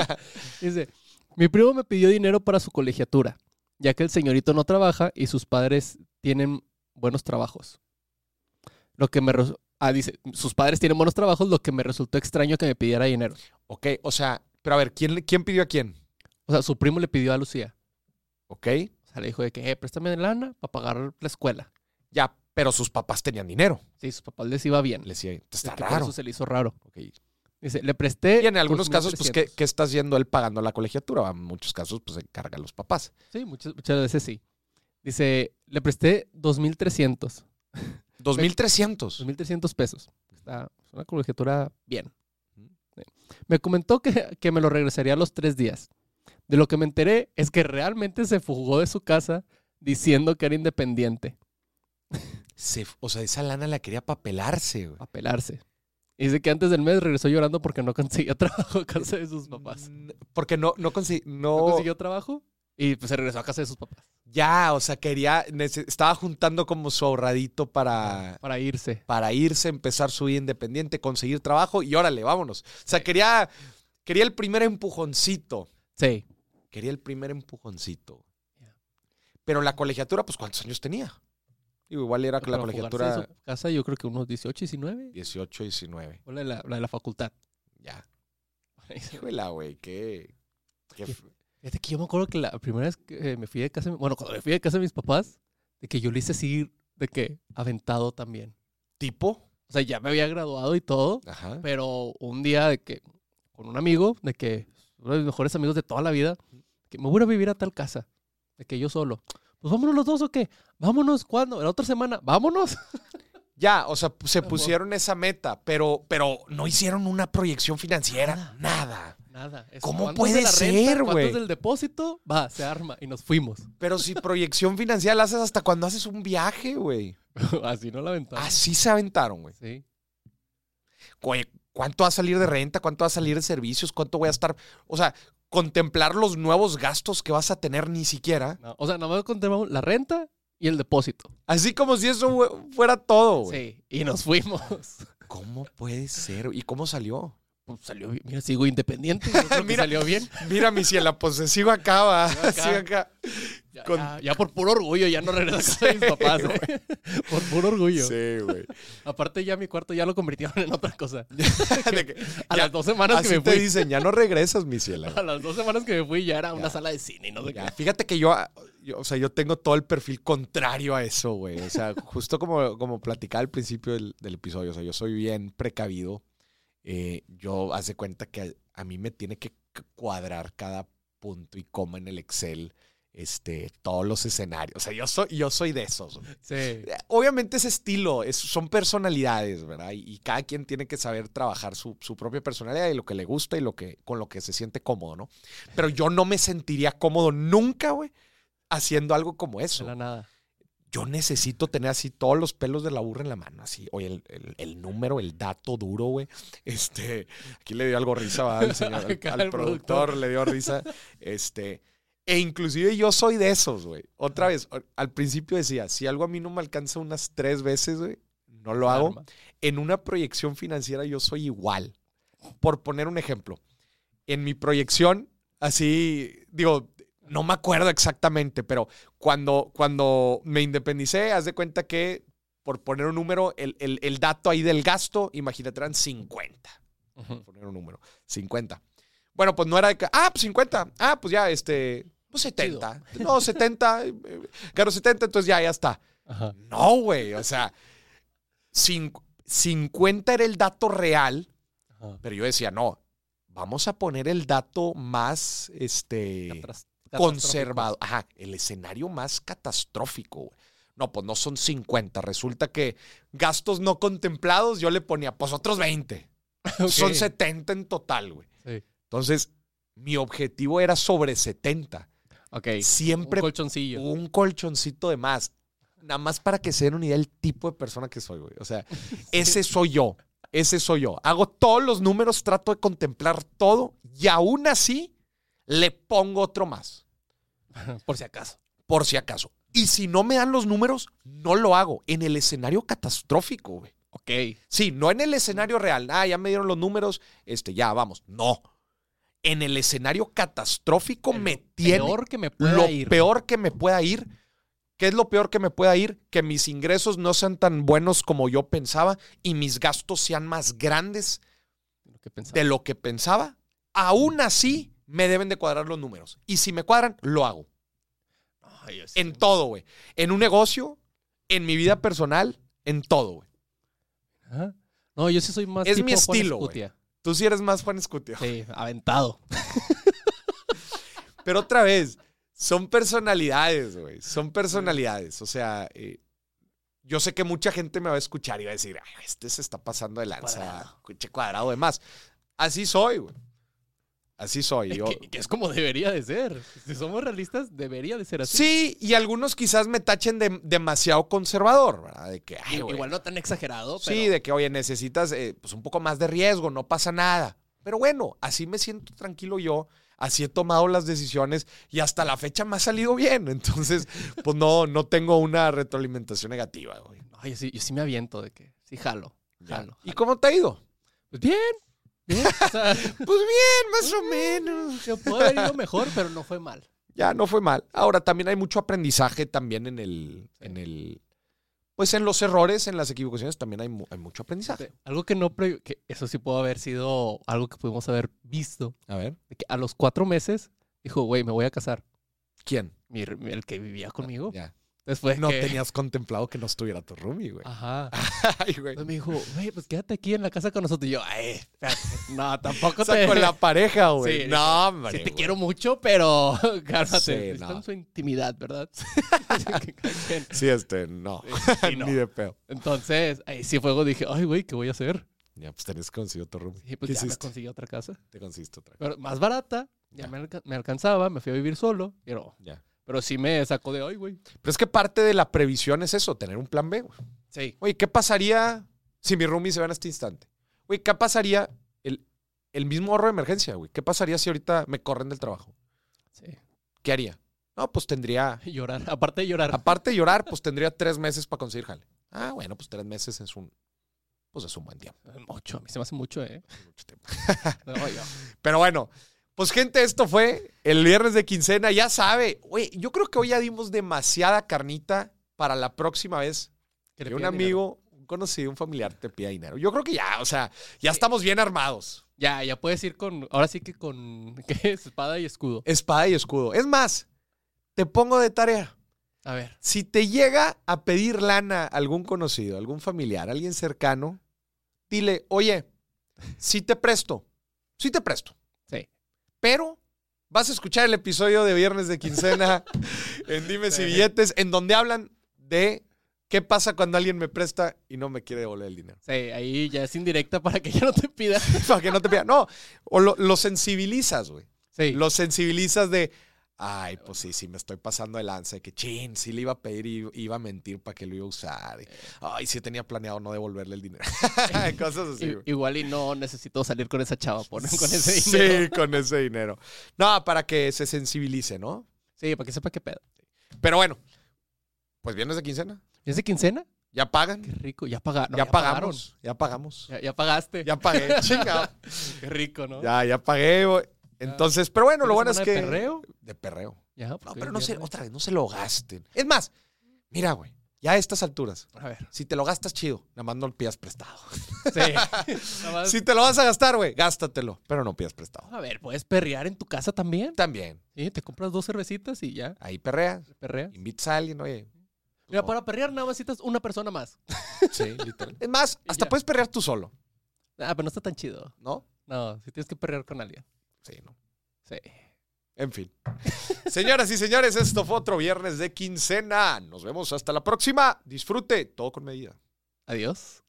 B: <laughs> dice: Mi primo me pidió dinero para su colegiatura, ya que el señorito no trabaja y sus padres tienen buenos trabajos. Lo que me. Ah, dice: Sus padres tienen buenos trabajos, lo que me resultó extraño que me pidiera dinero.
A: Ok, o sea, pero a ver, ¿quién, quién pidió a quién?
B: O sea, su primo le pidió a Lucía.
A: Ok,
B: O sea, le dijo de que, eh, préstame lana para pagar la escuela.
A: ya, pero sus papás tenían dinero.
B: Sí, sus papás les iba bien.
A: Le decía, está
B: por
A: raro.
B: Eso se le hizo raro.
A: Ok.
B: Dice, le presté.
A: Y en algunos casos, pues, ¿qué,
B: 2,300.
A: qué está haciendo él pagando la colegiatura? En muchos casos, pues, se encarga a los papás.
B: Sí, muchas, muchas veces sí. Dice, le presté 2.300.
A: 2.300.
B: 2.300 pesos. Está es una colegiatura bien. Sí. Me comentó que, que me lo regresaría a los tres días. De lo que me enteré es que realmente se fugó de su casa diciendo que era independiente.
A: Se- o sea, esa lana la quería papelarse, güey.
B: A pelarse. Y dice que antes del mes regresó llorando porque no conseguía <laughs> trabajo a casa de sus papás.
A: Mm, Porque no, no, consi-
B: No
A: no,
B: consiguió trabajo y pues se regresó a casa de sus papás.
A: ya, o sea, quería, estaba juntando como su ahorradito para,
B: Para irse.
A: para irse, empezar su vida independiente, conseguir trabajo y órale, vámonos. O sea, quería, quería el primer empujoncito.
B: Sí.
A: Quería el primer empujoncito. Pero la colegiatura, pues, ¿cuántos años tenía? Digo, igual era que la colegiatura
B: su casa yo creo que unos 18, 19.
A: 18, 19.
B: O la de la, la de la facultad.
A: Ya. <laughs> Híjole, güey, qué... qué
B: Fíjate que yo me acuerdo que la primera vez que eh, me fui de casa, bueno, cuando me fui de casa de mis papás, de que yo le hice así, de que aventado también.
A: ¿Tipo?
B: O sea, ya me había graduado y todo,
A: Ajá.
B: pero un día de que, con un amigo, de que, uno de mis mejores amigos de toda la vida, que me voy a vivir a tal casa, de que yo solo. Pues vámonos los dos o qué? Vámonos, ¿cuándo? ¿La otra semana? Vámonos. <laughs>
A: Ya, o sea, se pusieron esa meta, pero, pero no hicieron una proyección financiera.
B: Nada.
A: Nada.
B: Es,
A: ¿Cómo
B: ¿cuánto
A: puede
B: la
A: ser?
B: ¿Cuánto
A: güey?
B: es del depósito? Va, se arma y nos fuimos.
A: Pero si <laughs> proyección financiera la haces hasta cuando haces un viaje, güey. <laughs>
B: Así no la aventamos.
A: Así se aventaron, güey.
B: Sí.
A: Güey, ¿cuánto va a salir de renta? ¿Cuánto va a salir de servicios? ¿Cuánto voy a estar? O sea, contemplar los nuevos gastos que vas a tener ni siquiera.
B: No, o sea, nada más contemplamos la renta y el depósito.
A: Así como si eso fuera todo, güey.
B: Sí, y nos fuimos.
A: ¿Cómo puede ser? ¿Y cómo salió?
B: Pues salió bien. Mira, sigo independiente. yo creo <laughs> que
A: Mira.
B: salió bien.
A: Mira, mi ciela, pues sigo acá, va.
B: Sigo acá. Ya,
A: Con-
B: ya- ya por puro orgullo, ya no regreso a mis papás. ¿eh? <laughs> por puro orgullo.
A: Sí, güey.
B: Aparte, ya mi cuarto ya lo convirtieron en otra cosa. <laughs>
A: Que-
B: A
A: ya-
B: las dos semanas que me
A: te
B: fui.
A: dicen, ya no regresas, mi ciela.
B: A las dos semanas que me fui ya era una sala de cine y no sé qué.
A: Fíjate que yo, yo, o sea, yo tengo todo el perfil contrario a eso, güey. O sea, justo como, como platicaba al principio del, del episodio, o sea, yo soy bien precavido. Eh, yo hace cuenta que a, a mí me tiene que cuadrar cada punto y coma en el Excel, este, todos los escenarios. O sea, yo soy, yo soy de esos.
B: Sí.
A: Eh, Obviamente es estilo, es- son personalidades, ¿verdad? Y, y cada quien tiene que saber trabajar su, su propia personalidad y lo que le gusta y lo que, con lo que se siente cómodo, ¿no? Pero yo no me sentiría cómodo nunca, güey, haciendo algo como
B: De
A: eso.
B: la nada.
A: Yo necesito tener así todos los pelos de la burra en la mano, así, oye, el, el- el número, el dato duro, güey. Este, aquí le dio algo risa, ¿va? <laughs> Al señor, al, productor le dio risa. Este, e inclusive yo soy de esos, güey. Otra vez, al principio decía, si algo a mí no me alcanza unas tres veces, güey, no lo hago.
B: Arma.
A: En una proyección financiera yo soy igual. Por poner un ejemplo, en mi proyección, así, digo, no me acuerdo exactamente, pero cuando, cuando me independicé, haz de cuenta que, por poner un número, el, el- el dato ahí del gasto, imagínate, eran 50
B: Ujú.
A: poner un número. 50. Bueno, pues no era de que, ah, pues 50. Ah, pues ya, este, pues 70. No, 70. eh, eh, Claro, 70, entonces ya, ya está.
B: Ajá.
A: No, güey, o sea, cin- 50 era el dato real,
B: Ajá.
A: pero yo decía, no, vamos a poner el dato más, este, conservado. Ajá, el escenario más catastrófico, güey. No, pues no son 50. Resulta que gastos no contemplados, yo le ponía, pues otros 20. <laughs>
B: Ok.
A: Son 70 en total, güey.
B: Sí.
A: Entonces, mi objetivo era sobre 70.
B: Ok.
A: Siempre
B: Un colchoncillo.
A: un colchoncito de más. Nada más para que se den una idea del tipo de persona que soy, güey. O sea, <laughs> ese soy yo. Ese soy yo. Hago todos los números, trato de contemplar todo y aún así le pongo otro más, <laughs>
B: Por si acaso.
A: por si acaso. Y si no me dan los números, no lo hago. En el escenario catastrófico, güey.
B: Ok.
A: Sí, no en el escenario real. Ah, ya me dieron los números, este, ya, vamos. No. En el escenario catastrófico me tiene
B: Peor que me pueda
A: lo
B: ir.
A: peor que me pueda ir. ¿Qué es lo peor que me pueda ir? Que mis ingresos no sean tan buenos como yo pensaba y mis gastos sean más grandes
B: Lo que pensaba.
A: de lo que pensaba. Aún así, me deben de cuadrar los números. Y si me cuadran, lo hago.
B: Ay.
A: En todo, güey. En un negocio, en mi vida personal, en todo, güey.
B: No, yo sí soy más
A: Es
B: tipo
A: mi
B: Juan
A: estilo.
B: Escutia.
A: Tú sí eres más Juan Escutio.
B: Sí, aventado.
A: Pero otra vez, son personalidades, güey. Son personalidades. O sea, eh, yo sé que mucha gente me va a escuchar y va a decir, Ay, este se está pasando de lanza,
B: Cuadrado.
A: cuadrado de más. Así soy, güey. Así soy. <laughs> Yo,
B: que, que es como debería de ser. Si somos realistas, debería de ser así.
A: Sí, y algunos quizás me tachen de demasiado conservador, ¿verdad? De que, ay.
B: Igual no tan exagerado, pero
A: Sí, de que, oye, necesitas eh, pues un poco más de riesgo, no pasa nada. Pero bueno, así me siento tranquilo yo, así he tomado las decisiones y hasta la fecha me ha salido bien. Entonces, <laughs> pues no, no tengo una retroalimentación negativa, güey.
B: Ay, yo sí, yo sí me aviento de que sí jalo.
A: Ya.
B: jalo,
A: ¿Y
B: jalo.
A: cómo te ha ido?
B: Pues bien. Bien. O sea, <laughs>
A: Pues bien, más o menos.
B: se puede haber ido mejor, pero no fue mal.
A: Ya, no fue mal. Ahora, también hay mucho aprendizaje también en el, en el, pues en los errores, en las equivocaciones también hay, mu- hay mucho aprendizaje.
B: Algo que no, que eso sí pudo haber sido algo que pudimos haber visto.
A: A ver.
B: que a los cuatro meses dijo, güey, me voy a casar.
A: ¿Quién?
B: Mi- el que vivía conmigo.
A: Ya.
B: Después
A: No
B: que-
A: tenías contemplado que no estuviera tu roomie, güey.
B: Ajá. <laughs>
A: Ay, güey.
B: Entonces me dijo, güey, pues quédate aquí en la casa con nosotros. Y yo, ay. <laughs> No, tampoco
A: O sea,
B: te...
A: con la pareja, güey.
B: Sí,
A: no, hombre.
B: Sí te
A: güey.
B: quiero mucho, pero <laughs> cálmate.
A: Sí,
B: Está
A: no.
B: en su intimidad, ¿verdad?
A: Sí, este, no.
B: Sí, no.
A: Ni de peo.
B: Entonces, ahí sí fue, dije, ay, güey, ¿qué voy a hacer?
A: Ya, pues tenías que conseguir otro roomie.
B: Y pues
A: ¿Qué
B: ya me
A: hiciste?
B: conseguí otra casa.
A: Te conseguiste otra.
B: Pero más barata, ya,
A: Ya.
B: Me, alca- me alcanzaba, me fui a vivir solo. Pero,
A: Ya.
B: Pero sí me sacó de, ay, güey.
A: Pero es que parte de la previsión es eso, tener un plan B, güey.
B: Sí.
A: Oye, ¿qué pasaría si mi roomie se va en este instante? Oye, ¿qué pasaría el, el mismo ahorro de emergencia, güey? ¿Qué pasaría si ahorita me corren del trabajo?
B: Sí.
A: ¿Qué haría? No, pues tendría, <laughs>
B: Llorar, aparte de llorar.
A: aparte de llorar, pues tendría tres meses para conseguir jale. Ah, bueno, pues tres meses es un, pues es un buen tiempo.
B: Mucho, a mí se me hace mucho, ¿eh?
A: mucho tiempo. <laughs>
B: No,
A: Pero bueno, pues gente, esto fue el viernes de quincena. Ya sabe, güey, yo creo que hoy ya dimos demasiada carnita para la próxima vez
B: que
A: un amigo, un conocido, un familiar te pida dinero. Yo creo que ya, o sea, ya estamos bien armados.
B: Ya, ya puedes ir con, ahora sí que con, <laughs> ¿qué es? Espada y escudo.
A: Espada y escudo. Es más, te pongo de tarea.
B: A ver,
A: Si te llega a pedir lana algún conocido, algún familiar, alguien cercano, dile, oye, sí te presto, sí te presto. Pero vas a escuchar el episodio de Viernes de Quincena <laughs> en Dimes y. Billetes, en donde hablan de qué pasa cuando alguien me presta y no me quiere devolver el dinero.
B: Sí, ahí ya es indirecta para que ya no te pida. <laughs>
A: Para que no te pida. No, o lo, lo sensibilizas, güey.
B: Sí.
A: Lo sensibilizas de, ay, pues sí, sí, me estoy pasando de lanza, de que chin, sí le iba a pedir y iba a mentir para que lo iba a usar. Y, ay, sí tenía planeado no devolverle el dinero. <laughs> Cosas así,
B: igual y no necesito salir con esa chava por, con ese dinero.
A: Sí, <laughs> con ese dinero. No, para que se sensibilice, ¿no?
B: Sí, para que sepa qué pedo.
A: Pero bueno, pues viernes de quincena.
B: ¿Es de quincena?
A: Ya pagan.
B: Qué rico. Ya, paga- no,
A: ya,
B: pagaron.
A: pagamos. Ya pagamos.
B: Ya, ya pagaste.
A: Ya pagué. Chingado. <laughs>
B: Qué rico, ¿no?
A: Ya, ya pagué. güey. Entonces, pero bueno, lo
B: ¿Una
A: bueno es que.
B: de perreo?
A: De perreo.
B: Ya,
A: No,
B: porque
A: pero no se, otra vez, no se lo gasten. Es más, mira, güey, ya a estas alturas,
B: A ver.
A: si te lo gastas chido, nada más no lo pidas prestado.
B: Sí. <laughs> Más-
A: Si te lo vas a gastar, güey, gástatelo, pero no pidas prestado.
B: A ver, puedes perrear en tu casa también.
A: También,
B: Sí, te compras dos cervecitas y ya.
A: ahí perrea,
B: Perreas.
A: invitas a alguien, oye.
B: Mira,
A: no,
B: para perrear nada más necesitas una persona más. <laughs>
A: Sí, literal. Es más, hasta puedes perrear tú solo,
B: Ah, pero no está tan chido.
A: ¿no?
B: No, si tienes que perrear con alguien.
A: Sí, ¿no?
B: Sí.
A: En fin. <laughs> Señoras y señores, esto fue otro viernes de quincena. Nos vemos hasta la próxima. Disfrute, todo con medida.
B: Adiós.